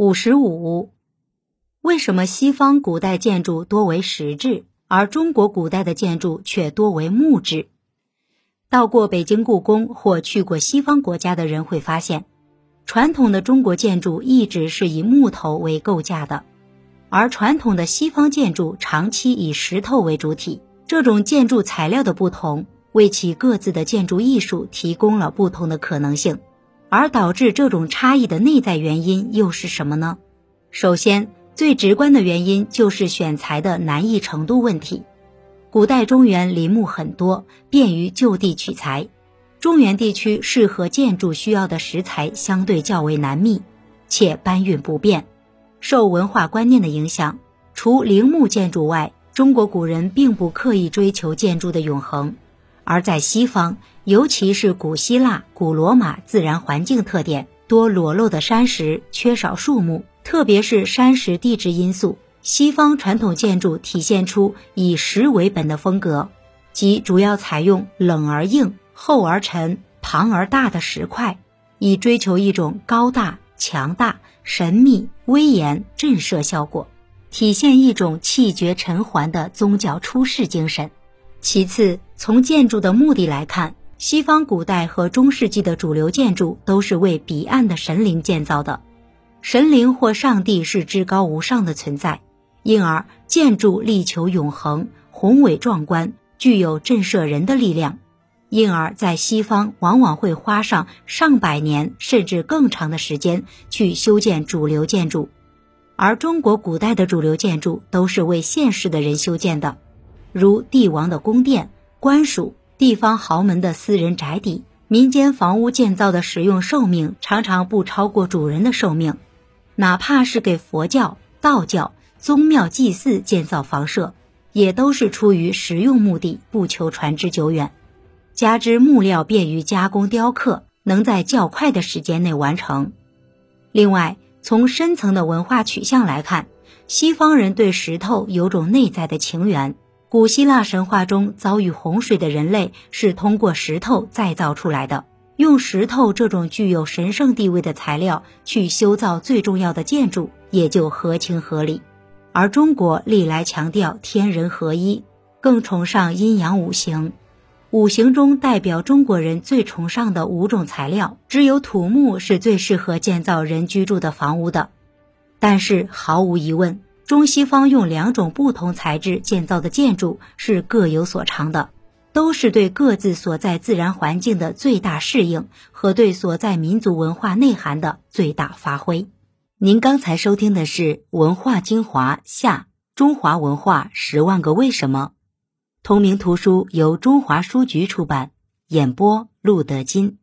五十五，为什么西方古代建筑多为石质，而中国古代的建筑却多为木质？到过北京故宫或去过西方国家的人会发现，传统的中国建筑一直是以木头为构架的，而传统的西方建筑长期以石头为主体。这种建筑材料的不同，为其各自的建筑艺术提供了不同的可能性。而导致这种差异的内在原因又是什么呢？首先，最直观的原因就是选材的难易程度问题。古代中原林木很多，便于就地取材。中原地区适合建筑需要的石材相对较为难觅，且搬运不便。受文化观念的影响，除陵墓建筑外，中国古人并不刻意追求建筑的永恒。而在西方，尤其是古希腊、古罗马，自然环境特点多裸露的山石，缺少树木，特别是山石地质因素，西方传统建筑体现出以石为本的风格，即主要采用冷而硬、厚而沉、庞而大的石块，以追求一种高大、强大、神秘、威严、震慑效果，体现一种气绝尘寰的宗教出世精神。其次，从建筑的目的来看，西方古代和中世纪的主流建筑都是为彼岸的神灵建造的，神灵或上帝是至高无上的存在，因而建筑力求永恒、宏伟壮观，具有震慑人的力量，因而，在西方往往会花上上百年甚至更长的时间去修建主流建筑，而中国古代的主流建筑都是为现世的人修建的。如帝王的宫殿、官署、地方豪门的私人宅邸、民间房屋建造的使用寿命常常不超过主人的寿命，哪怕是给佛教、道教、宗庙祭祀建造房舍，也都是出于实用目的，不求传之久远。加之木料便于加工雕刻，能在较快的时间内完成。另外，从深层的文化取向来看，西方人对石头有种内在的情缘。古希腊神话中遭遇洪水的人类是通过石头再造出来的，用石头这种具有神圣地位的材料去修造最重要的建筑，也就合情合理。而中国历来强调天人合一，更崇尚阴阳五行。五行中代表中国人最崇尚的五种材料，只有土木是最适合建造人居住的房屋的。但是毫无疑问。中西方用两种不同材质建造的建筑是各有所长的，都是对各自所在自然环境的最大适应和对所在民族文化内涵的最大发挥。您刚才收听的是《文化精华下中华文化十万个为什么》，同名图书由中华书局出版，演播陆德金。